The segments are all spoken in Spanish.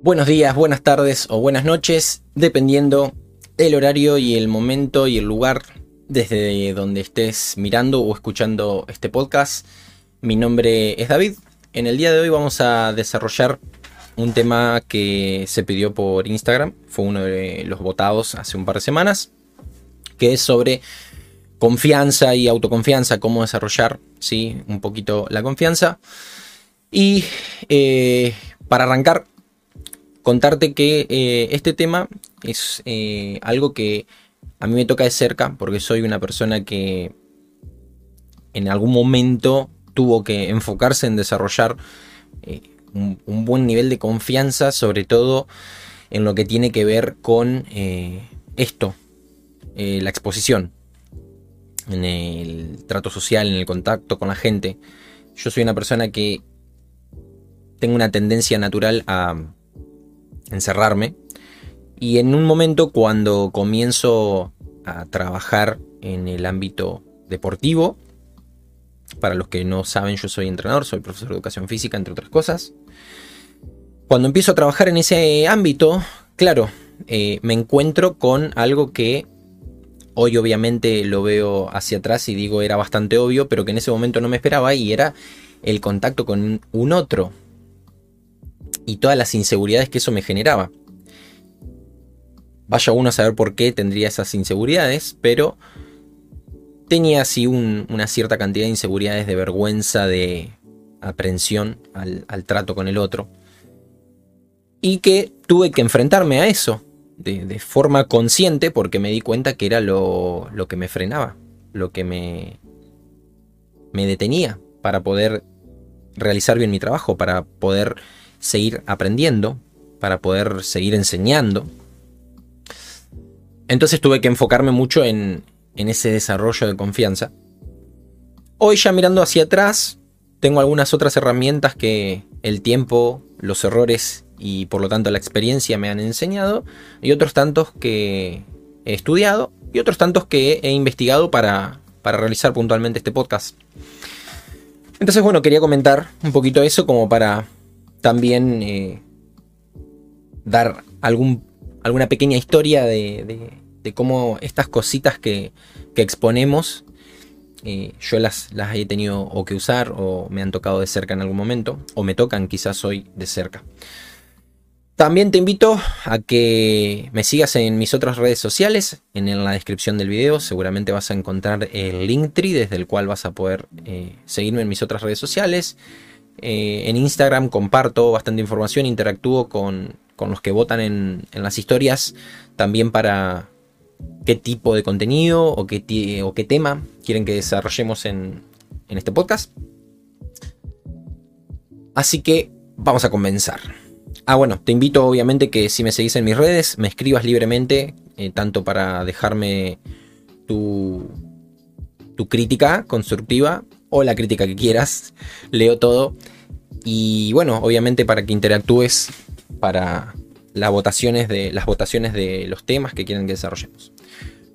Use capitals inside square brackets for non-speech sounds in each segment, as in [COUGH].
Buenos días, buenas tardes o buenas noches, dependiendo el horario y el momento y el lugar desde donde estés mirando o escuchando este podcast. Mi nombre es David. En el día de hoy vamos a desarrollar un tema que se pidió por Instagram. Fue uno de los votados hace un par de semanas. Que es sobre confianza y autoconfianza. Cómo desarrollar, sí, un poquito la confianza. Y eh, para arrancar, contarte que eh, este tema es eh, algo que a mí me toca de cerca porque soy una persona que en algún momento tuvo que enfocarse en desarrollar eh, un, un, buen nivel de confianza, sobre todo en lo que tiene que ver con esto, la exposición, en el trato social, en el contacto con la gente. Yo soy una persona que tengo una tendencia natural a encerrarme. Y en un momento cuando comienzo a trabajar en el ámbito deportivo, para los que no saben, yo soy entrenador, soy profesor de educación física, entre otras cosas. Cuando empiezo a trabajar en ese ámbito, claro, eh, me encuentro con algo que hoy obviamente lo veo hacia atrás y digo era bastante obvio, pero que en ese momento no me esperaba y era el contacto con un otro, y todas las inseguridades que eso me generaba. Vaya uno a saber por qué tendría esas inseguridades, pero tenía así una cierta cantidad de inseguridades, de vergüenza, de aprensión al, trato con el otro. Y que tuve que enfrentarme a eso de, forma consciente porque me di cuenta que era lo, lo que me frenaba, lo que me, me detenía para poder realizar bien mi trabajo, para poder seguir aprendiendo, para poder seguir enseñando. Entonces tuve que enfocarme mucho en, ese desarrollo de confianza. Hoy ya mirando hacia atrás, tengo algunas otras herramientas que el tiempo, los errores y por lo tanto la experiencia me han enseñado, y otros tantos que he estudiado y otros tantos que he investigado para, para realizar puntualmente este podcast. Entonces, bueno, quería comentar un poquito eso como para también eh, dar algún, alguna pequeña historia de, cómo estas cositas que, exponemos eh, yo las, las, he tenido o que usar o me han tocado de cerca en algún momento o me tocan quizás hoy de cerca. También te invito a que me sigas en mis otras redes sociales. En la descripción del video seguramente vas a encontrar el Linktree desde el cual vas a poder eh, seguirme en mis otras redes sociales. Eh, en Instagram comparto bastante información, interactúo con, los que votan en, las historias, también para qué tipo de contenido o qué, o qué tema quieren que desarrollemos en, este podcast. Así que vamos a comenzar. Ah, bueno, te invito obviamente que si me seguís en mis redes, me escribas libremente, eh, tanto para dejarme tu, tu crítica constructiva o la crítica que quieras. Leo todo. Y bueno, obviamente para que interactúes para las votaciones de, las votaciones de los temas que quieren que desarrollemos.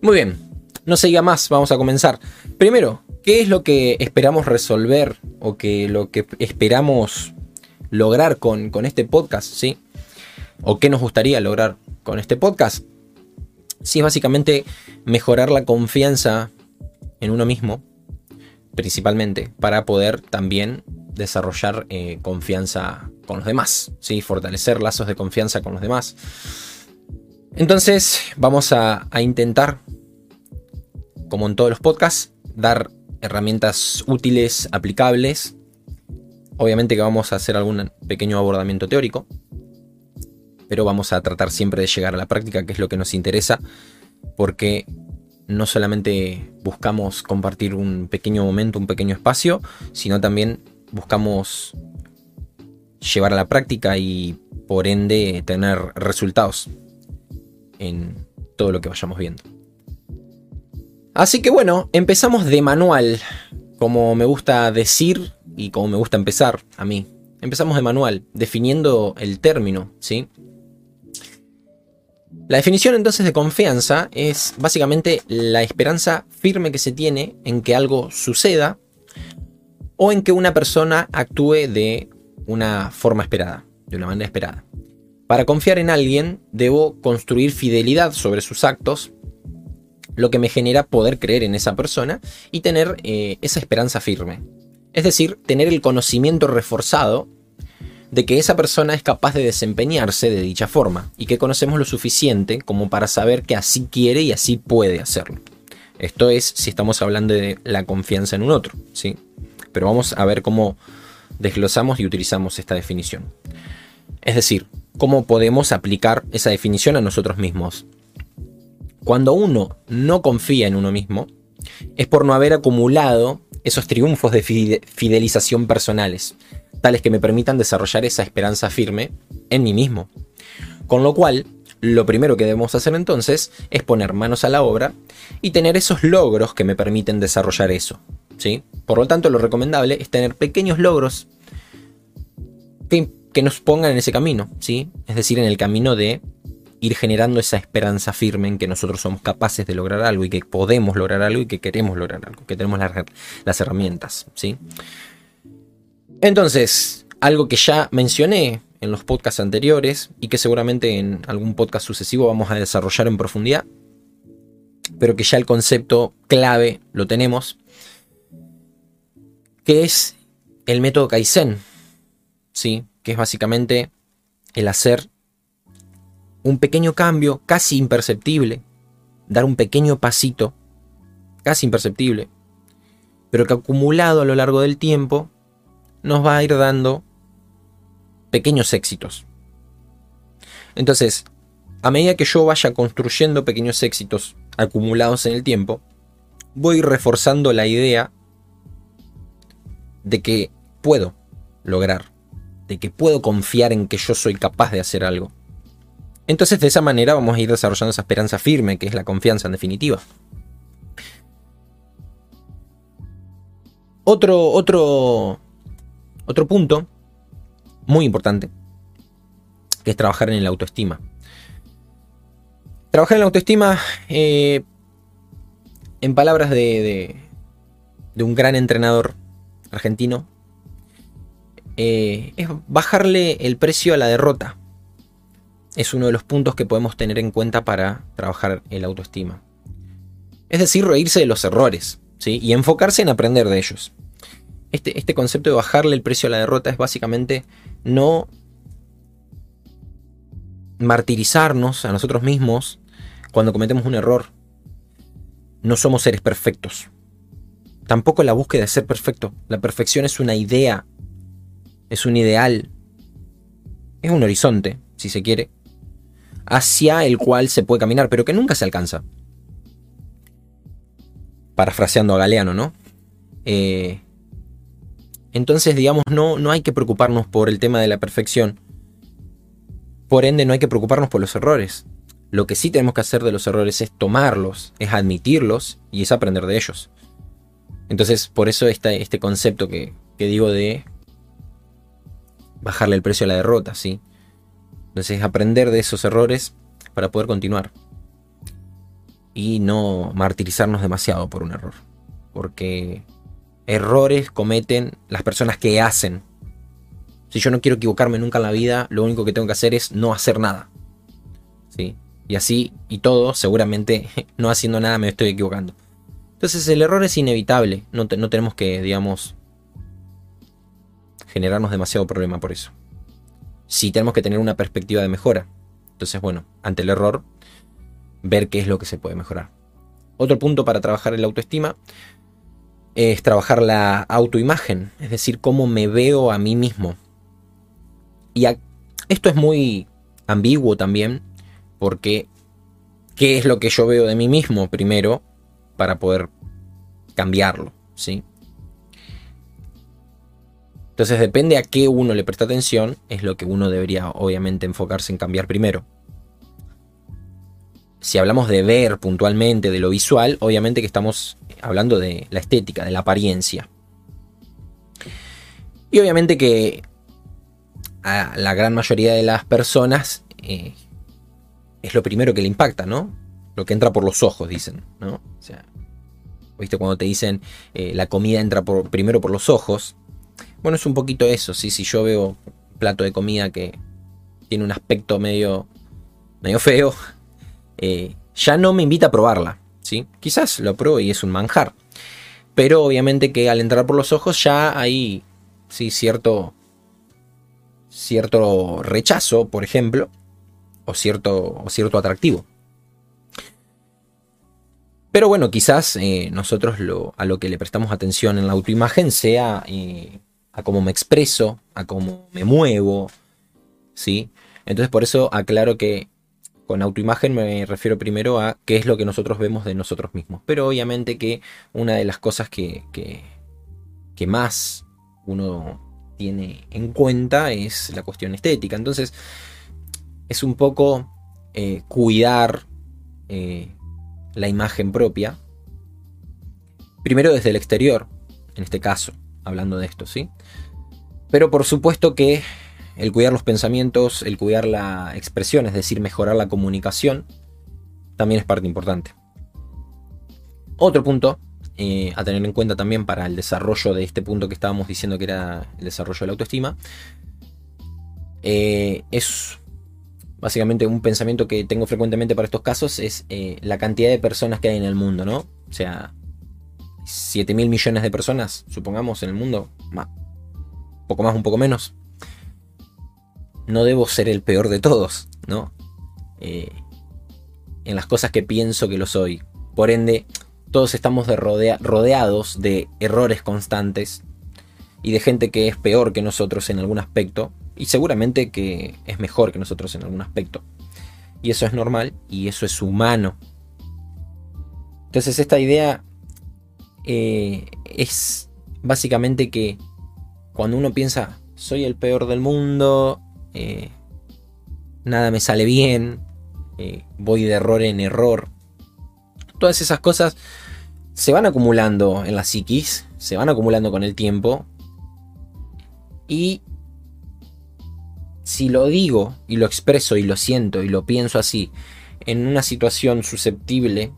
Muy bien, no se diga más, vamos a comenzar. Primero, ¿qué es lo que esperamos resolver o que lo que esperamos lograr con, con este podcast? ¿sí? ¿O qué nos gustaría lograr con este podcast? Sí, es básicamente mejorar la confianza en uno mismo principalmente, para poder también desarrollar eh, confianza con los demás, ¿sí? fortalecer lazos de confianza con los demás. Entonces vamos a, intentar, como en todos los podcasts, dar herramientas útiles, aplicables. Obviamente que vamos a hacer algún pequeño abordamiento teórico, pero vamos a tratar siempre de llegar a la práctica, que es lo que nos interesa, porque no solamente buscamos compartir un pequeño momento, un pequeño espacio, sino también buscamos llevar a la práctica y por ende tener resultados en todo lo que vayamos viendo. Así que bueno, empezamos de manual, como me gusta decir y como me gusta empezar a mí. Empezamos de manual, definiendo el término, ¿sí? La definición entonces de confianza es básicamente la esperanza firme que se tiene en que algo suceda o en que una persona actúe de una forma esperada, de una manera esperada. Para confiar en alguien debo construir fidelidad sobre sus actos, lo que me genera poder creer en esa persona y tener eh, esa esperanza firme. Es decir, tener el conocimiento reforzado de que esa persona es capaz de desempeñarse de dicha forma y que conocemos lo suficiente como para saber que así quiere y así puede hacerlo. Esto es si estamos hablando de la confianza en un otro, ¿sí? Pero vamos a ver cómo desglosamos y utilizamos esta definición. Es decir, cómo podemos aplicar esa definición a nosotros mismos. Cuando uno no confía en uno mismo, es por no haber acumulado esos triunfos de fidelización personales, tales que me permitan desarrollar esa esperanza firme en mí mismo. Con lo cual, lo primero que debemos hacer entonces es poner manos a la obra y tener esos logros que me permiten desarrollar eso. ¿sí? Por lo tanto, lo recomendable es tener pequeños logros que, nos pongan en ese camino, ¿sí? es decir, en el camino de ir generando esa esperanza firme en que nosotros somos capaces de lograr algo y que podemos lograr algo y que queremos lograr algo, que tenemos las, herramientas, ¿sí? Entonces, algo que ya mencioné en los podcasts anteriores y que seguramente en algún podcast sucesivo vamos a desarrollar en profundidad, pero que ya el concepto clave lo tenemos, que es el método Kaizen, ¿sí? que es básicamente el hacer un pequeño cambio casi imperceptible, dar un pequeño pasito casi imperceptible, pero que acumulado a lo largo del tiempo nos va a ir dando pequeños éxitos. Entonces, a medida que yo vaya construyendo pequeños éxitos acumulados en el tiempo, voy reforzando la idea de que puedo lograr, de que puedo confiar en que yo soy capaz de hacer algo. Entonces de esa manera vamos a ir desarrollando esa esperanza firme, que es la confianza en definitiva. Otro, otro, otro punto muy importante, que es trabajar en la autoestima. Trabajar en la autoestima, eh, en palabras de, un gran entrenador argentino, eh, es bajarle el precio a la derrota es uno de los puntos que podemos tener en cuenta para trabajar el autoestima. Es decir, reírse de los errores ¿sí? y enfocarse en aprender de ellos. Este, este concepto de bajarle el precio a la derrota es básicamente no martirizarnos a nosotros mismos cuando cometemos un error. No somos seres perfectos. Tampoco la búsqueda de ser perfecto. La perfección es una idea, es un ideal, es un horizonte, si se quiere, hacia el cual se puede caminar, pero que nunca se alcanza. Parafraseando a Galeano, ¿no? Eh, entonces, digamos, no, no hay que preocuparnos por el tema de la perfección. Por ende, no hay que preocuparnos por los errores. Lo que sí tenemos que hacer de los errores es tomarlos, es admitirlos y es aprender de ellos. Entonces, por eso está este concepto que, que digo de bajarle el precio a la derrota, ¿sí? Entonces aprender de esos errores para poder continuar. Y no martirizarnos demasiado por un error. Porque errores cometen las personas que hacen. Si yo no quiero equivocarme nunca en la vida, lo único que tengo que hacer es no hacer nada. ¿Sí? Y así y todo, seguramente [LAUGHS] no haciendo nada me estoy equivocando. Entonces el error es inevitable. No, no tenemos que, digamos, generarnos demasiado problema por eso sí tenemos que tener una perspectiva de mejora. Entonces, bueno, ante el error, ver qué es lo que se puede mejorar. Otro punto para trabajar en la autoestima es trabajar la autoimagen, es decir, cómo me veo a mí mismo. Y esto es muy ambiguo también, porque ¿qué es lo que yo veo de mí mismo primero para poder cambiarlo? ¿sí? Entonces depende a qué uno le presta atención, es lo que uno debería obviamente enfocarse en cambiar primero. Si hablamos de ver puntualmente, de lo visual, obviamente que estamos hablando de la estética, de la apariencia. Y obviamente que a la gran mayoría de las personas eh, es lo primero que le impacta, ¿no? Lo que entra por los ojos, dicen, ¿no? O sea, ¿viste? Cuando te dicen eh, la comida entra por, primero por los ojos, bueno, es un poquito eso, ¿sí? Si yo veo un plato de comida que tiene un aspecto medio, medio feo, eh, ya no me invita a probarla. ¿Sí? Quizás lo pruebo y es un manjar. Pero obviamente que al entrar por los ojos ya hay ¿sí? cierto, cierto rechazo, por ejemplo, o cierto, o cierto atractivo. Pero bueno, quizás eh, nosotros lo, a lo que le prestamos atención en la autoimagen sea eh, a cómo me expreso, a cómo me muevo, ¿sí? Entonces por eso aclaro que con autoimagen me refiero primero a qué es lo que nosotros vemos de nosotros mismos. Pero obviamente que una de las cosas que, más uno tiene en cuenta es la cuestión estética. Entonces es un poco eh, cuidar eh, la imagen propia. Primero desde el exterior, en este caso, hablando de esto, ¿sí? Pero por supuesto que el cuidar los pensamientos, el cuidar la expresión, es decir, mejorar la comunicación, también es parte importante. Otro punto eh, a tener en cuenta también para el desarrollo de este punto que estábamos diciendo que era el desarrollo de la autoestima, eh, es básicamente un pensamiento que tengo frecuentemente para estos casos, es eh, la cantidad de personas que hay en el mundo, ¿no? O sea, 7 mil millones de personas, supongamos, en el mundo, un poco más, un poco menos no debo ser el peor de todos, ¿no? Eh, en las cosas que pienso que lo soy. Por ende, todos estamos rodeados de errores constantes y de gente que es peor que nosotros en algún aspecto y seguramente que es mejor que nosotros en algún aspecto. Y eso es normal y eso es humano. Entonces esta idea eh, es básicamente que cuando uno piensa soy el peor del mundo, eh, nada me sale bien, eh, voy de error en error. Todas esas cosas se van acumulando en la psiquis, se van acumulando con el tiempo. Y si lo digo y lo expreso y lo siento y lo pienso así en una situación susceptible,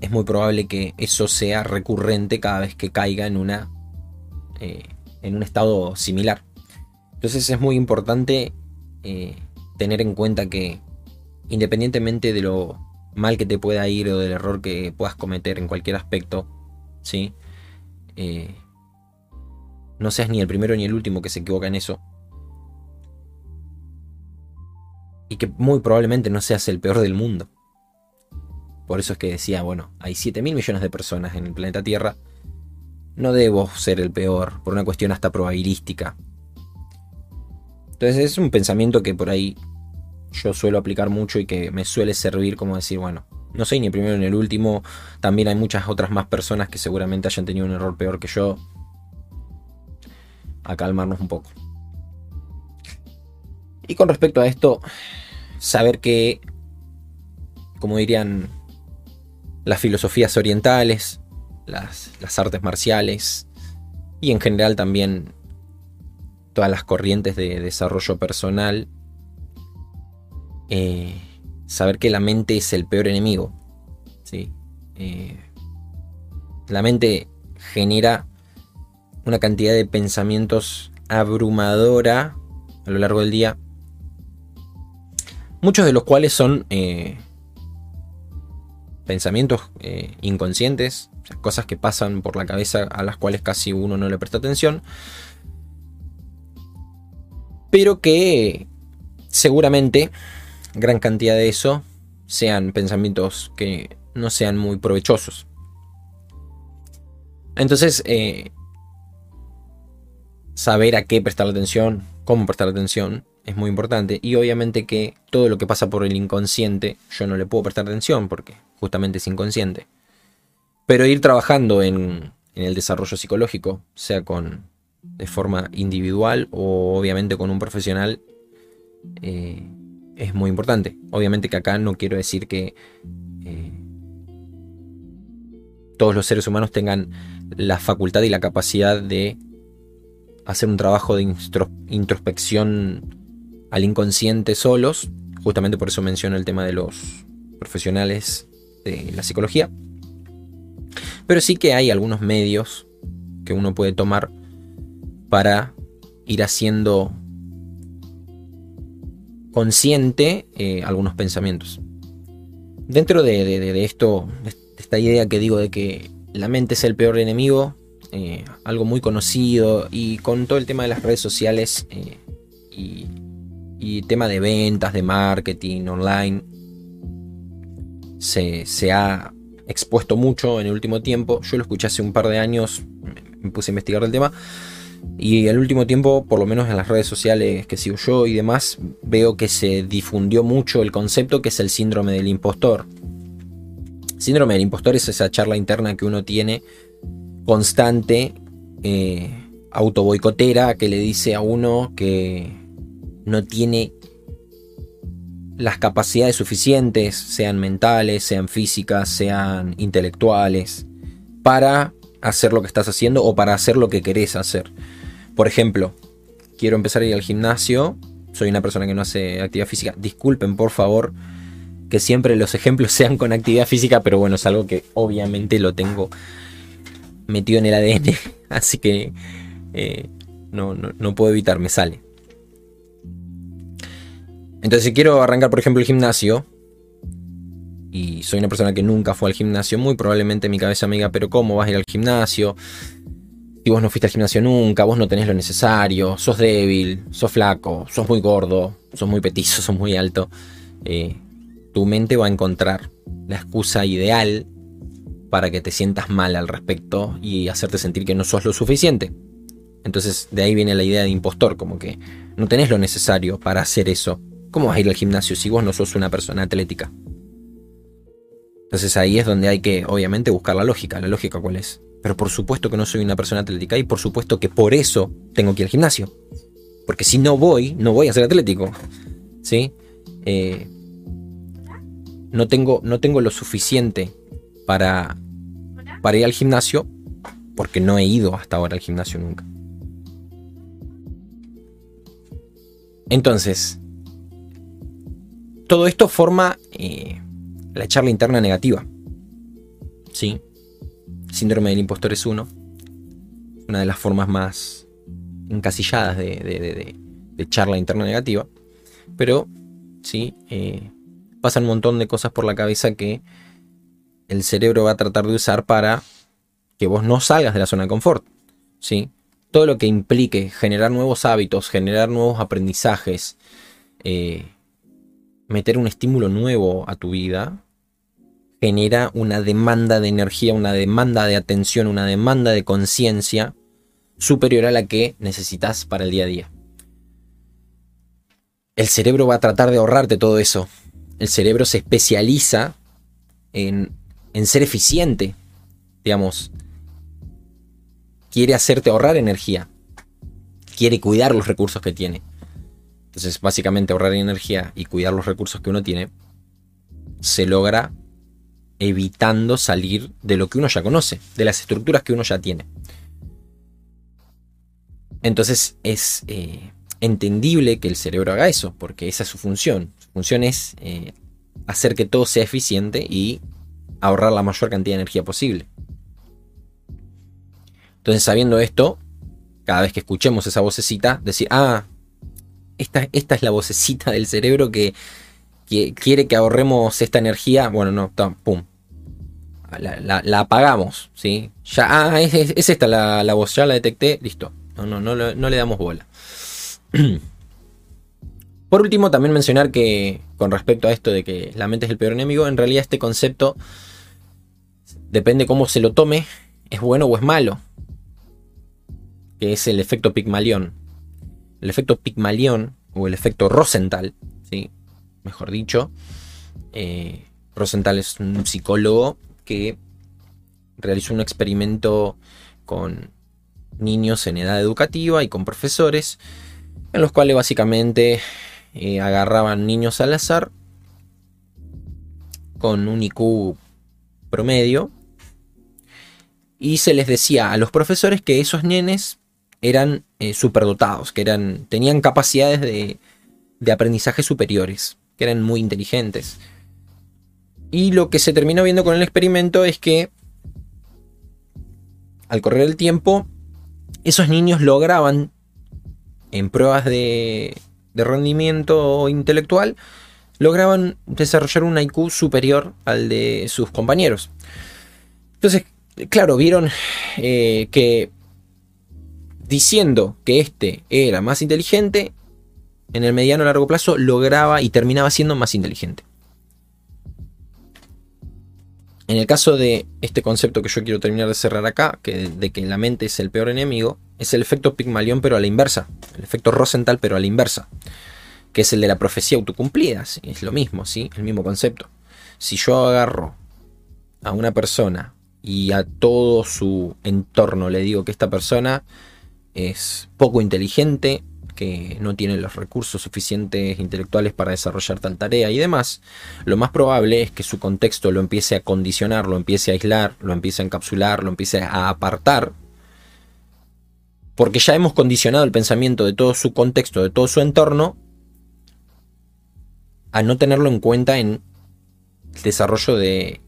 es muy probable que eso sea recurrente cada vez que caiga en una eh, en un estado similar. Entonces es muy importante eh, tener en cuenta que independientemente de lo mal que te pueda ir o del error que puedas cometer en cualquier aspecto, ¿sí? Eh, no seas ni el primero ni el último que se equivoca en eso. Y que muy probablemente no seas el peor del mundo. Por eso es que decía, bueno, hay 7 mil millones de personas en el planeta Tierra. No debo ser el peor, por una cuestión hasta probabilística. Entonces es un pensamiento que por ahí yo suelo aplicar mucho y que me suele servir como decir, bueno, no soy ni el primero ni el último, también hay muchas otras más personas que seguramente hayan tenido un error peor que yo. A calmarnos un poco. Y con respecto a esto, saber que, como dirían las filosofías orientales, las, las artes marciales y en general también todas las corrientes de desarrollo personal, eh, saber que la mente es el peor enemigo. ¿sí? Eh, la mente genera una cantidad de pensamientos abrumadora a lo largo del día, muchos de los cuales son eh, pensamientos inconscientes, cosas que pasan por la cabeza a las cuales casi uno no le presta atención, pero que seguramente gran cantidad de eso sean pensamientos que no sean muy provechosos. Entonces, eh, saber a qué prestar atención, cómo prestar atención, es muy importante. Y obviamente que todo lo que pasa por el inconsciente, yo no le puedo prestar atención porque justamente es inconsciente. Pero ir trabajando en, en el desarrollo psicológico, sea con de forma individual o obviamente con un profesional eh, es muy importante. Obviamente que acá no quiero decir que eh, todos los seres humanos tengan la facultad y la capacidad de hacer un trabajo de introspección al inconsciente solos. Justamente por eso menciono el tema de los profesionales de la psicología. Pero sí que hay algunos medios que uno puede tomar para ir haciendo consciente eh, algunos pensamientos. Dentro de, esto, esta idea que digo de que la mente es el peor enemigo, eh, algo muy conocido y con todo el tema de las redes sociales eh, y, y, tema de ventas, de marketing online, se, se, ha expuesto mucho en el último tiempo. Yo lo escuché hace un par de años, me puse a investigar el tema y el último tiempo, por lo menos en las redes sociales que sigo yo y demás, veo que se difundió mucho el concepto que es el síndrome del impostor. Síndrome del impostor es esa charla interna que uno tiene constante, eh, autoboicotera, que le dice a uno que no tiene las capacidades suficientes, sean mentales, sean físicas, sean intelectuales, para hacer lo que estás haciendo o para hacer lo que querés hacer. Por ejemplo, quiero empezar a ir al gimnasio, soy una persona que no hace actividad física, disculpen por favor que siempre los ejemplos [LAUGHS] sean con actividad física, pero bueno, es algo que obviamente lo tengo metido en el ADN, [LAUGHS] así que eh, no, no puedo evitar, me sale. Entonces, si quiero arrancar, por ejemplo, el gimnasio, y soy una persona que nunca fue al gimnasio, muy probablemente mi cabeza me diga, pero ¿cómo vas a ir al gimnasio? Si vos no fuiste al gimnasio nunca, vos no tenés lo necesario, sos débil, sos flaco, sos muy gordo, sos muy petizo, [LAUGHS] sos muy alto. Eh, tu mente va a encontrar la excusa ideal para que te sientas mal al respecto y hacerte sentir que no sos lo suficiente. Entonces de ahí viene la idea de impostor, como que no tenés lo necesario para hacer eso. ¿Cómo vas a ir al gimnasio si vos no sos una persona atlética? Entonces ahí es donde hay que, obviamente, buscar la lógica. ¿La lógica cuál es? Pero por supuesto que no soy una persona atlética y por supuesto que por eso tengo que ir al gimnasio. Porque si no voy, no voy a ser atlético. [LAUGHS] ¿Sí? Eh, no, tengo, no tengo lo suficiente para, para ir al gimnasio porque no he ido hasta ahora al gimnasio nunca. Entonces, todo esto forma eh, la charla interna negativa. Sí. Síndrome del impostor es uno. Una de las formas más encasilladas de, charla interna negativa. Pero, sí, eh, pasan un montón de cosas por la cabeza que el cerebro va a tratar de usar para que vos no salgas de la zona de confort. ¿sí? Todo lo que implique generar nuevos hábitos, generar nuevos aprendizajes, eh, meter un estímulo nuevo a tu vida genera una demanda de energía, una demanda de atención, una demanda de conciencia superior a la que necesitas para el día a día. El cerebro va a tratar de ahorrarte todo eso. El cerebro se especializa en, en ser eficiente, digamos. Quiere hacerte ahorrar energía. Quiere cuidar los recursos que tiene. Entonces, básicamente ahorrar energía y cuidar los recursos que uno tiene se logra evitando salir de lo que uno ya conoce, de las estructuras que uno ya tiene. Entonces es eh, entendible que el cerebro haga eso, porque esa es su función. Su función es eh, hacer que todo sea eficiente y ahorrar la mayor cantidad de energía posible. Entonces sabiendo esto, cada vez que escuchemos esa vocecita, decir, ah, esta, es la vocecita del cerebro que, quiere que ahorremos esta energía. Bueno, no, pum. La, apagamos, ¿sí? Ya, ah, es, esta la, voz, ya la detecté, listo. No, no, no, no le damos bola. [CLEARS THROAT] Por último, también mencionar que con respecto a esto de que la mente es el peor enemigo, en realidad este concepto depende cómo se lo tome, es bueno o es malo. Que es el efecto Pigmalión el efecto Pigmalión o el efecto Rosenthal, ¿sí? mejor dicho. Eh, Rosenthal es un psicólogo que realizó un experimento con niños en edad educativa y con profesores, en los cuales básicamente eh, agarraban niños al azar con un IQ promedio y se les decía a los profesores que esos nenes eran eh, superdotados, que eran, tenían capacidades de, de aprendizaje superiores, que eran muy inteligentes. Y lo que se terminó viendo con el experimento es que al correr el tiempo, esos niños lograban en pruebas de, rendimiento intelectual lograban desarrollar un IQ superior al de sus compañeros. Entonces, claro, vieron eh, que diciendo que este era más inteligente, en el mediano largo plazo lograba y terminaba siendo más inteligente. En el caso de este concepto que yo quiero terminar de cerrar acá, que de que la mente es el peor enemigo, es el efecto Pigmalión pero a la inversa, el efecto Rosenthal pero a la inversa, que es el de la profecía autocumplida, es lo mismo, ¿sí? el mismo concepto. Si yo agarro a una persona y a todo su entorno le digo que esta persona es poco inteligente, que no tiene los recursos suficientes intelectuales para desarrollar tal tarea y demás, lo más probable es que su contexto lo empiece a condicionar, lo empiece a aislar, lo empiece a encapsular, lo empiece a apartar, porque ya hemos condicionado el pensamiento de todo su contexto, de todo su entorno, a no tenerlo en cuenta en el desarrollo de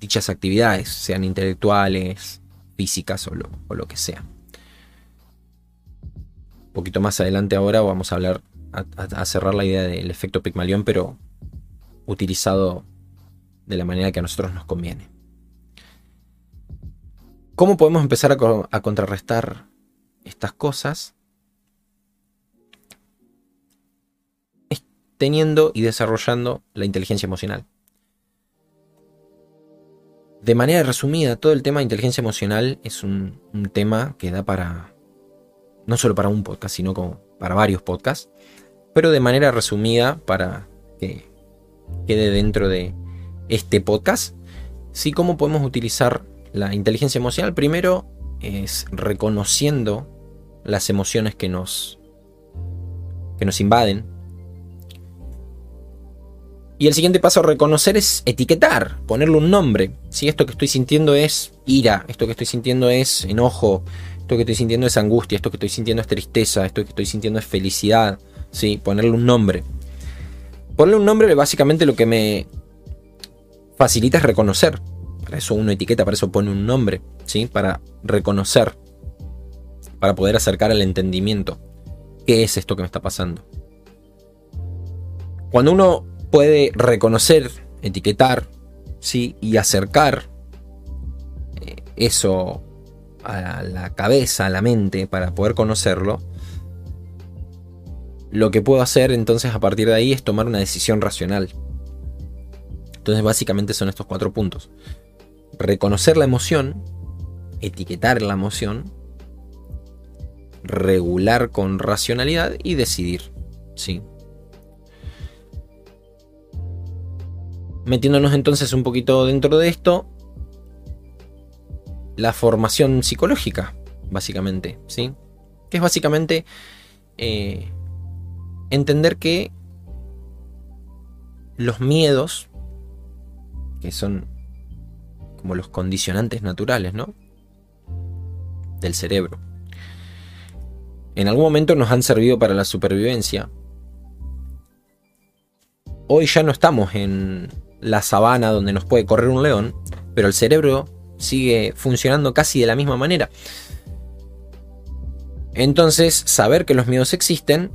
dichas actividades, sean intelectuales, físicas o lo, o lo que sea poquito más adelante ahora vamos a hablar, a, cerrar la idea del efecto Pigmalión, pero utilizado de la manera que a nosotros nos conviene. ¿Cómo podemos empezar a, contrarrestar estas cosas? teniendo y desarrollando la inteligencia emocional. De manera resumida, todo el tema de inteligencia emocional es un tema que da para no solo para un podcast, sino como para varios podcasts, pero de manera resumida para que quede dentro de este podcast. Sí, cómo podemos utilizar la inteligencia emocional. Primero es reconociendo las emociones que nos, que nos invaden. Y el siguiente paso a reconocer es etiquetar, ponerle un nombre. Si esto que estoy sintiendo es ira, esto que estoy sintiendo es enojo, esto que estoy sintiendo es angustia, esto que estoy sintiendo es tristeza, esto que estoy sintiendo es felicidad, ¿sí? Ponerle un nombre. Ponerle un nombre básicamente lo que me facilita es reconocer. Para eso uno etiqueta, para eso pone un nombre, ¿sí? Para reconocer, para poder acercar al entendimiento. ¿Qué es esto que me está pasando? Cuando uno puede reconocer, etiquetar, ¿sí? Y acercar eh, eso a la cabeza, a la mente, para poder conocerlo, lo que puedo hacer entonces a partir de ahí es tomar una decisión racional. Entonces básicamente son estos cuatro puntos. Reconocer la emoción, etiquetar la emoción, regular con racionalidad y decidir. ¿sí? Metiéndonos entonces un poquito dentro de esto, la formación psicológica, básicamente, ¿sí? Que es básicamente eh, entender que los miedos, que son como los condicionantes naturales, ¿no? Del cerebro. En algún momento nos han servido para la supervivencia. Hoy ya no estamos en la sabana donde nos puede correr un león, pero el cerebro sigue funcionando casi de la misma manera. Entonces, saber que los miedos existen,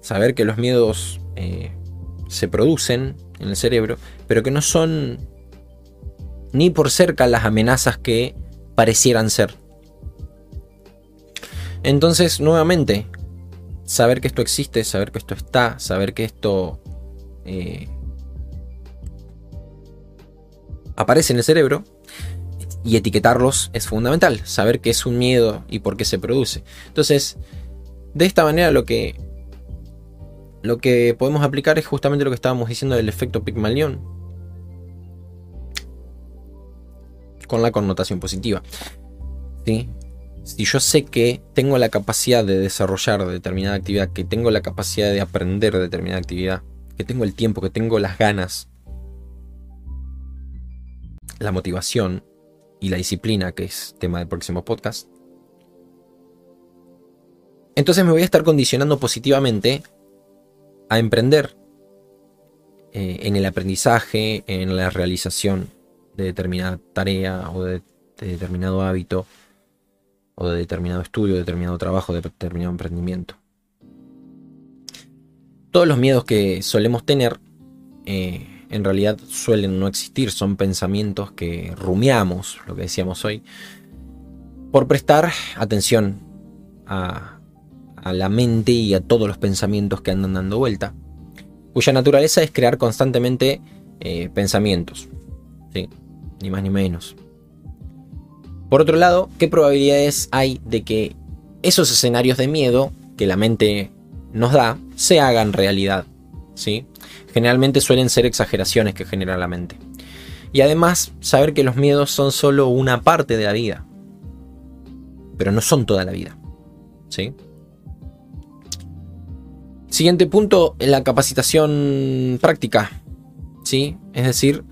saber que los miedos eh, se producen en el cerebro, pero que no son ni por cerca las amenazas que parecieran ser. Entonces, nuevamente, saber que esto existe, saber que esto está, saber que esto eh, aparece en el cerebro, y etiquetarlos es fundamental, saber qué es un miedo y por qué se produce. Entonces, de esta manera lo que lo que podemos aplicar es justamente lo que estábamos diciendo del efecto Pygmalion con la connotación positiva. ¿Sí? Si yo sé que tengo la capacidad de desarrollar determinada actividad, que tengo la capacidad de aprender determinada actividad, que tengo el tiempo, que tengo las ganas, la motivación, y la disciplina, que es tema del próximo podcast. Entonces me voy a estar condicionando positivamente a emprender eh, en el aprendizaje, en la realización de determinada tarea o de, determinado hábito o de determinado estudio, de determinado trabajo, de determinado emprendimiento. todos los miedos que solemos tener eh, en realidad suelen no existir, son pensamientos que rumiamos, lo que decíamos hoy, por prestar atención a, la mente y a todos los pensamientos que andan dando vuelta, cuya naturaleza es crear constantemente eh, pensamientos, ni más ni menos. Por otro lado, ¿qué probabilidades hay de que esos escenarios de miedo que la mente nos da se hagan realidad? ¿Sí? Generalmente suelen ser exageraciones que genera la mente. Y además, saber que los miedos son solo una parte de la vida, pero no son toda la vida. ¿sí? Siguiente punto, la capacitación práctica. ¿sí? Es decir,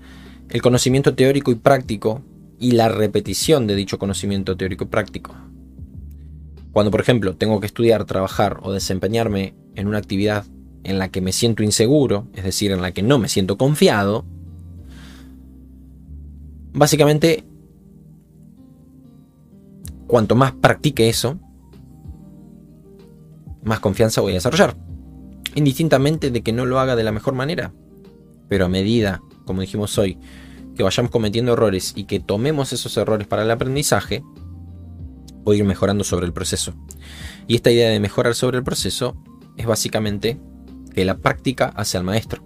el conocimiento teórico y práctico y la repetición de dicho conocimiento teórico y práctico. Cuando, por ejemplo, tengo que estudiar, trabajar o desempeñarme en una actividad en la que me siento inseguro, es decir, en la que no me siento confiado, básicamente, cuanto más practique eso, más confianza voy a desarrollar. Indistintamente de que no lo haga de la mejor manera. Pero a medida, como dijimos hoy, que vayamos cometiendo errores y que tomemos esos errores para el aprendizaje, voy a ir mejorando sobre el proceso. Y esta idea de mejorar sobre el proceso es básicamente que la práctica hace al maestro.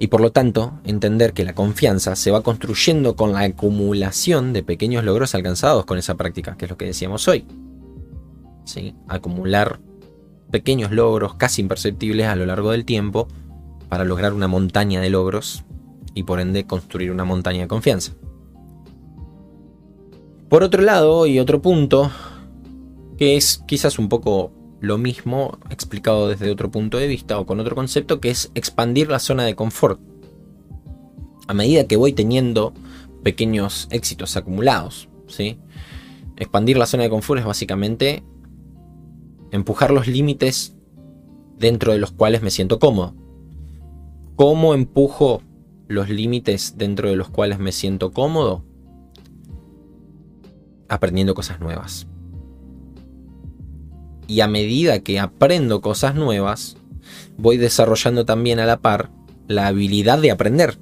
Y por lo tanto, entender que la confianza se va construyendo con la acumulación de pequeños logros alcanzados con esa práctica, que es lo que decíamos hoy. ¿Sí? Acumular pequeños logros casi imperceptibles a lo largo del tiempo para lograr una montaña de logros y por ende construir una montaña de confianza. Por otro lado, y otro punto, que es quizás un poco lo mismo explicado desde otro punto de vista o con otro concepto, que es expandir la zona de confort. A medida que voy teniendo pequeños éxitos acumulados, ¿sí? Expandir la zona de confort es básicamente empujar los límites dentro de los cuales me siento cómodo. ¿Cómo empujo los límites dentro de los cuales me siento cómodo? Aprendiendo cosas nuevas. Y a medida que aprendo cosas nuevas, voy desarrollando también a la par la habilidad de aprender,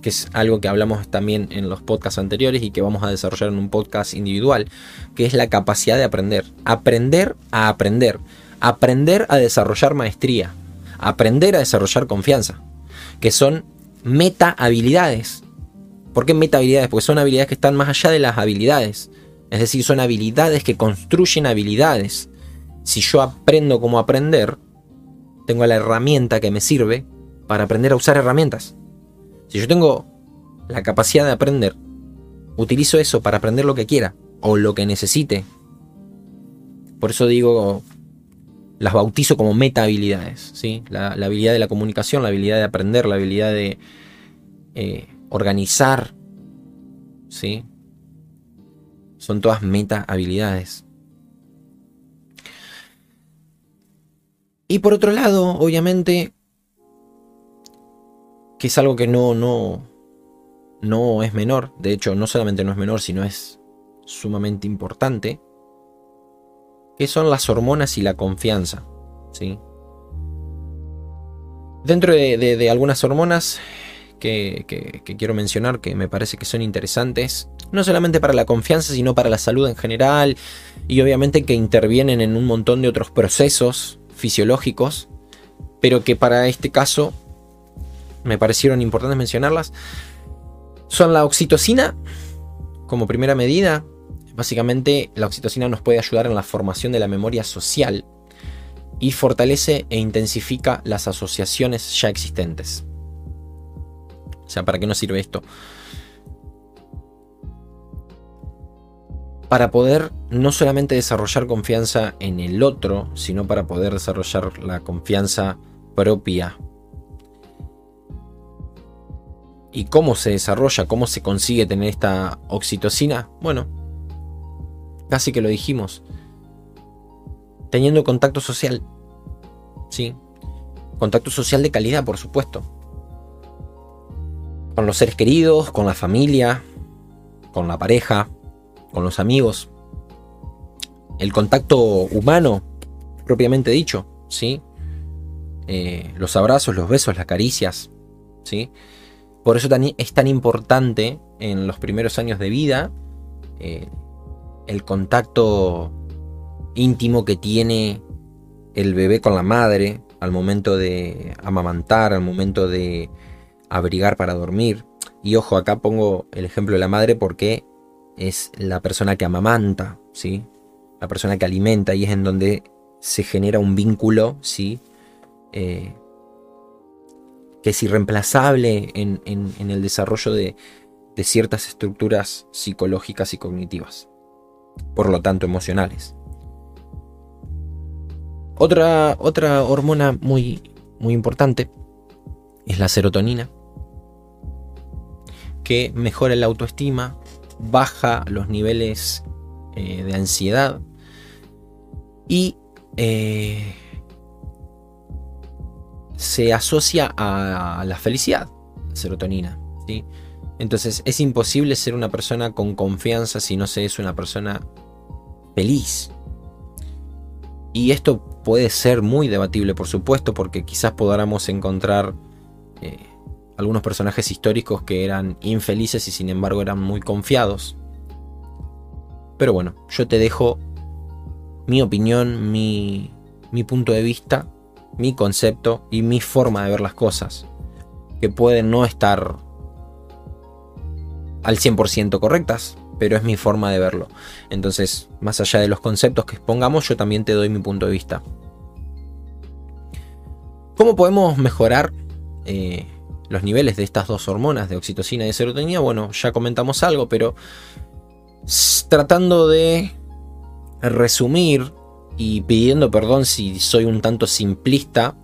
que es algo que hablamos también en los podcasts anteriores y que vamos a desarrollar en un podcast individual, que es la capacidad de aprender. Aprender a aprender. Aprender a desarrollar maestría. Aprender a desarrollar confianza. Que son meta habilidades. ¿Por qué meta habilidades? Porque son habilidades que están más allá de las habilidades. Es decir, son habilidades que construyen habilidades. Si yo aprendo cómo aprender, tengo la herramienta que me sirve para aprender a usar herramientas. Si yo tengo la capacidad de aprender, utilizo eso para aprender lo que quiera o lo que necesite. Por eso digo, las bautizo como meta habilidades. ¿sí? La, habilidad de la comunicación, la habilidad de aprender, la habilidad de eh, organizar. ¿sí? Son todas meta habilidades. Y por otro lado, obviamente, que es algo que no, no, no es menor, de hecho no solamente no es menor, sino es sumamente importante, que son las hormonas y la confianza. ¿sí? Dentro de, algunas hormonas que, que, quiero mencionar que me parece que son interesantes, no solamente para la confianza, sino para la salud en general, y obviamente que intervienen en un montón de otros procesos fisiológicos, pero que para este caso me parecieron importantes mencionarlas, son la oxitocina como primera medida. Básicamente la oxitocina nos puede ayudar en la formación de la memoria social y fortalece e intensifica las asociaciones ya existentes. O sea, ¿para qué nos sirve esto? Para poder no solamente desarrollar confianza en el otro, sino para poder desarrollar la confianza propia ¿Y cómo se desarrolla? ¿Cómo se consigue tener esta oxitocina? Bueno, casi que lo dijimos. Teniendo contacto social. ¿Sí? Contacto social de calidad, por supuesto. Con los seres queridos, con la familia, con la pareja, con los amigos. El contacto humano, propiamente dicho, ¿sí? eh, los abrazos, los besos, las caricias. ¿sí? Por eso es tan importante en los primeros años de vida eh, el contacto íntimo que tiene el bebé con la madre al momento de amamantar, al momento de abrigar para dormir. Y ojo, acá pongo el ejemplo de la madre porque es la persona que amamanta, ¿sí? La persona que alimenta y es en donde se genera un vínculo, ¿sí? Eh, que es irreemplazable en, el desarrollo de, de ciertas estructuras psicológicas y cognitivas, por lo tanto emocionales. Otra, otra hormona muy, muy importante es la serotonina, que mejora la autoestima, baja los niveles eh, de ansiedad y eh, se asocia a la felicidad, la serotonina. ¿sí? Entonces es imposible ser una persona con confianza si no se es una persona feliz. Y esto puede ser muy debatible, por supuesto, porque quizás podamos encontrar eh, algunos personajes históricos que eran infelices y sin embargo eran muy confiados. Pero bueno, yo te dejo mi opinión, mi, mi punto de vista, mi concepto y mi forma de ver las cosas, que pueden no estar al 100% correctas, pero es mi forma de verlo. Entonces, más allá de los conceptos que expongamos, yo también te doy mi punto de vista. ¿Cómo podemos mejorar eh, los niveles de estas dos hormonas, de oxitocina y de serotonina? Bueno, ya comentamos algo, pero tratando de resumir y pidiendo perdón si soy un tanto simplista,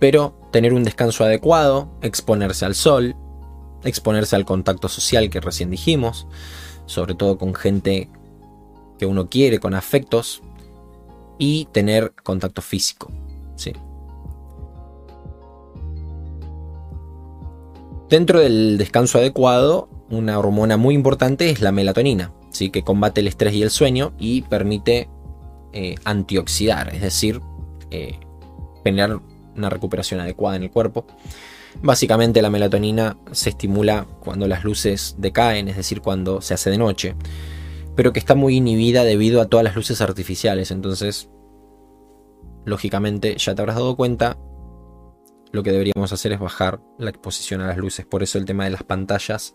pero tener un descanso adecuado, exponerse al sol, exponerse al contacto social que recién dijimos, sobre todo con gente que uno quiere, con afectos, y tener contacto físico. ¿sí? Dentro del descanso adecuado, una hormona muy importante es la melatonina, ¿sí? que combate el estrés y el sueño y permite eh, antioxidar, es decir, eh, generar una recuperación adecuada en el cuerpo. Básicamente la melatonina se estimula cuando las luces decaen, es decir, cuando se hace de noche, pero que está muy inhibida debido a todas las luces artificiales. Entonces, lógicamente, ya te habrás dado cuenta, lo que deberíamos hacer es bajar la exposición a las luces. Por eso el tema de las pantallas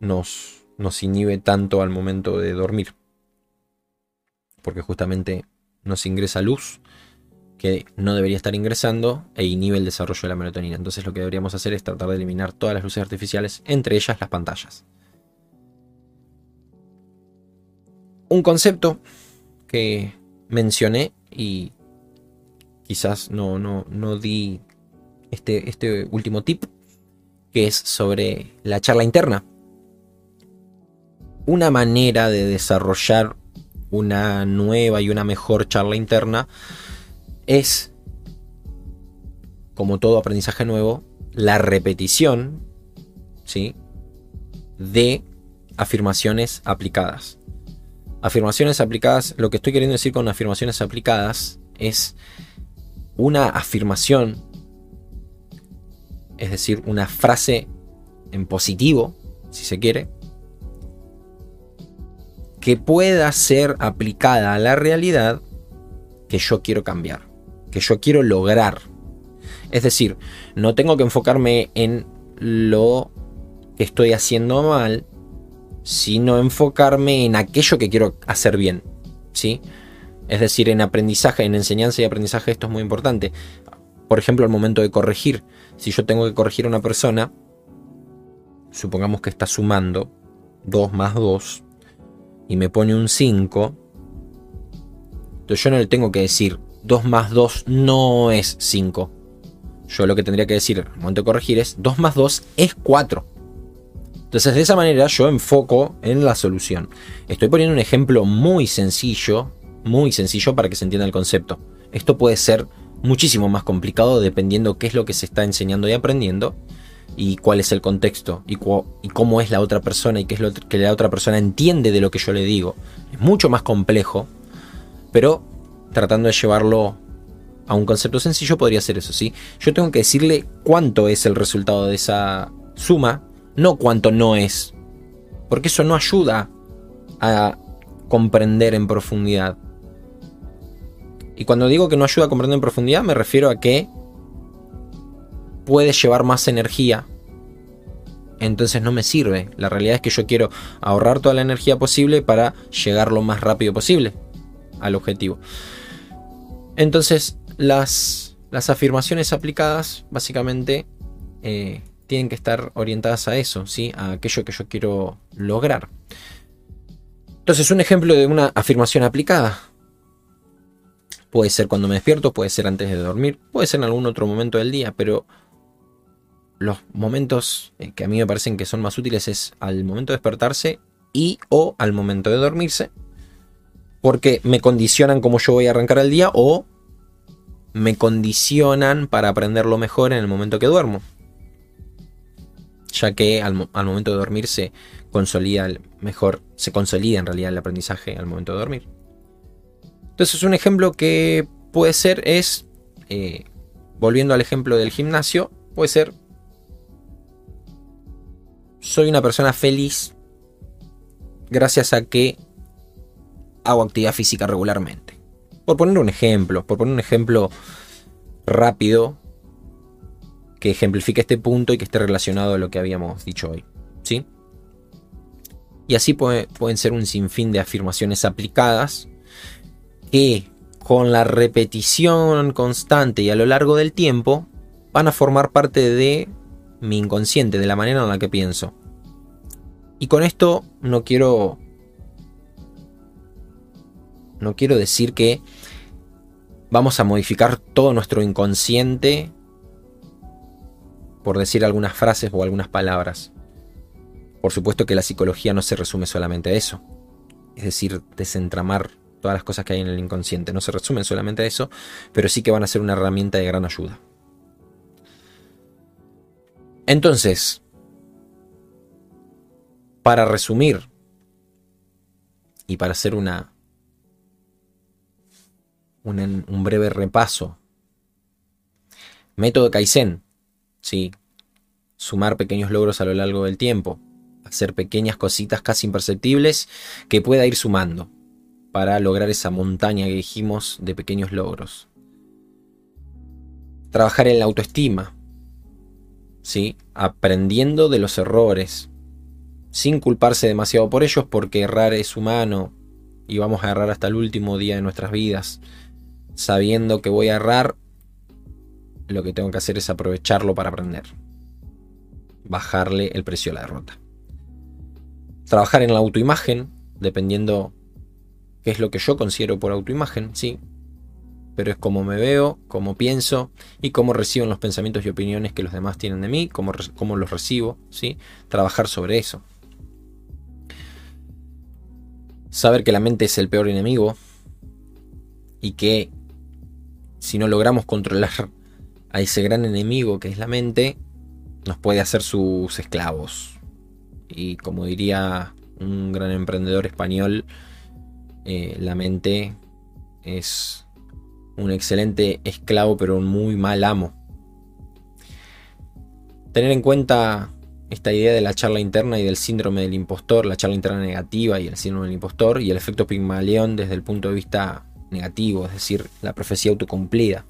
nos, nos inhibe tanto al momento de dormir. Porque justamente nos ingresa luz que no debería estar ingresando e inhibe el desarrollo de la melatonina. Entonces lo que deberíamos hacer es tratar de eliminar todas las luces artificiales, entre ellas las pantallas. Un concepto que mencioné y quizás no, no, no di este, este último tip, que es sobre la charla interna. Una manera de desarrollar una nueva y una mejor charla interna es, como todo aprendizaje nuevo, la repetición ¿sí? de afirmaciones aplicadas. Afirmaciones aplicadas, lo que estoy queriendo decir con afirmaciones aplicadas es una afirmación, es decir, una frase en positivo, si se quiere, que pueda ser aplicada a la realidad que yo quiero cambiar que yo quiero lograr. Es decir, no tengo que enfocarme en lo que estoy haciendo mal, sino enfocarme en aquello que quiero hacer bien. ¿sí? Es decir, en aprendizaje, en enseñanza y aprendizaje esto es muy importante. Por ejemplo, al momento de corregir. Si yo tengo que corregir a una persona, supongamos que está sumando 2 más 2 y me pone un 5, entonces yo no le tengo que decir 2 más 2 no es 5. Yo lo que tendría que decir al momento de corregir es 2 más 2 es 4. Entonces de esa manera yo enfoco en la solución. Estoy poniendo un ejemplo muy sencillo, muy sencillo para que se entienda el concepto. Esto puede ser muchísimo más complicado dependiendo qué es lo que se está enseñando y aprendiendo y cuál es el contexto y, y cómo es la otra persona y qué es lo que la otra persona entiende de lo que yo le digo. Es mucho más complejo, pero tratando de llevarlo a un concepto sencillo podría ser eso, ¿sí? Yo tengo que decirle cuánto es el resultado de esa suma, no cuánto no es. Porque eso no ayuda a comprender en profundidad. Y cuando digo que no ayuda a comprender en profundidad, me refiero a que puede llevar más energía. Entonces no me sirve. La realidad es que yo quiero ahorrar toda la energía posible para llegar lo más rápido posible al objetivo. Entonces las, las afirmaciones aplicadas básicamente eh, tienen que estar orientadas a eso, ¿sí? a aquello que yo quiero lograr. Entonces un ejemplo de una afirmación aplicada puede ser cuando me despierto, puede ser antes de dormir, puede ser en algún otro momento del día, pero los momentos eh, que a mí me parecen que son más útiles es al momento de despertarse y o al momento de dormirse, porque me condicionan cómo yo voy a arrancar el día o me condicionan para aprenderlo mejor en el momento que duermo. Ya que al, momento de dormir se consolida mejor, se consolida en realidad el aprendizaje al momento de dormir. Entonces un ejemplo que puede ser es, eh, volviendo al ejemplo del gimnasio, puede ser soy una persona feliz gracias a que hago actividad física regularmente. Por poner un ejemplo, por poner un ejemplo rápido que ejemplifique este punto y que esté relacionado a lo que habíamos dicho hoy. ¿Sí? Y así pueden ser un sinfín de afirmaciones aplicadas que con la repetición constante y a lo largo del tiempo van a formar parte de mi inconsciente, de la manera en la que pienso. Y con esto no quiero. No quiero decir que vamos a modificar todo nuestro inconsciente por decir algunas frases o algunas palabras. Por supuesto que la psicología no se resume solamente a eso. Es decir, desentramar todas las cosas que hay en el inconsciente. No se resumen solamente a eso, pero sí que van a ser una herramienta de gran ayuda. Entonces, para resumir y para hacer una, un breve repaso, método Kaizen, ¿sí? sumar pequeños logros a lo largo del tiempo, hacer pequeñas cositas casi imperceptibles que pueda ir sumando para lograr esa montaña que dijimos de pequeños logros. Trabajar en la autoestima, ¿sí? aprendiendo de los errores, sin culparse demasiado por ellos, porque errar es humano y vamos a errar hasta el último día de nuestras vidas. Sabiendo que voy a errar, lo que tengo que hacer es aprovecharlo para aprender. Bajarle el precio a la derrota. Trabajar en la autoimagen, dependiendo qué es lo que yo considero por autoimagen, sí, pero es como me veo, cómo pienso y cómo recibo los pensamientos y opiniones que los demás tienen de mí, cómo, cómo los recibo, ¿sí? Trabajar sobre eso. Saber que la mente es el peor enemigo y que si no logramos controlar a ese gran enemigo que es la mente, nos puede hacer sus esclavos. Y como diría un gran emprendedor español, eh, la mente es un excelente esclavo, pero un muy mal amo. Tener en cuenta esta idea de la charla interna y del síndrome del impostor, la charla interna negativa y el síndrome del impostor, y el efecto Pigmalión desde el punto de vista negativo, es decir, la profecía autocumplida.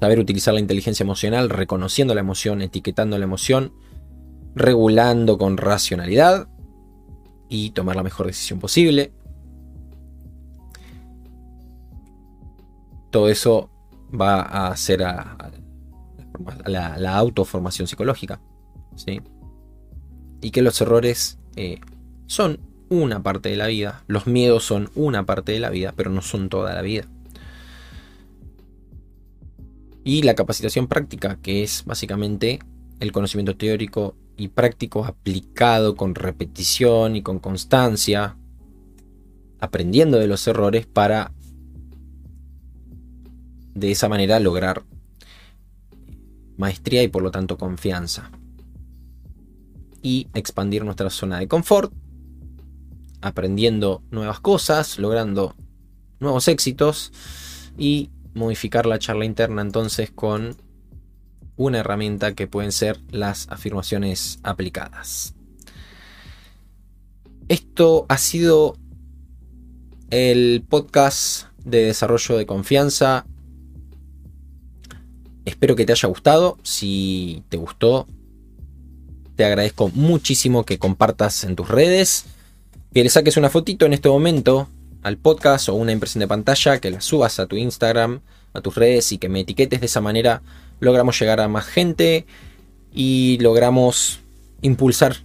Saber utilizar la inteligencia emocional, reconociendo la emoción, etiquetando la emoción, regulando con racionalidad y tomar la mejor decisión posible. Todo eso va a hacer a, la, autoformación psicológica. ¿sí? Y que los errores eh, son una parte de la vida, los miedos son una parte de la vida, pero no son toda la vida. Y la capacitación práctica, que es básicamente el conocimiento teórico y práctico aplicado con repetición y con constancia, aprendiendo de los errores para de esa manera lograr maestría y por lo tanto confianza. Y expandir nuestra zona de confort, aprendiendo nuevas cosas, logrando nuevos éxitos y modificar la charla interna entonces con una herramienta que pueden ser las afirmaciones aplicadas. Esto ha sido el podcast de desarrollo de confianza. Espero que te haya gustado. Si te gustó, te agradezco muchísimo que compartas en tus redes, que le saques una fotito en este momento al podcast o una impresión de pantalla, que la subas a tu Instagram, a tus redes y que me etiquetes de esa manera. Logramos llegar a más gente y logramos impulsar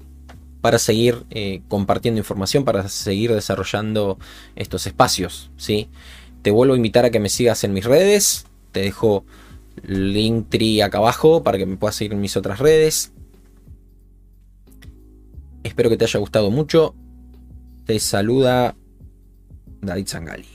para seguir eh, compartiendo información, para seguir desarrollando estos espacios. ¿sí? Te vuelvo a invitar a que me sigas en mis redes. Te dejo Linktree acá abajo para que me puedas seguir en mis otras redes. Espero que te haya gustado mucho. Te saluda David Zangali.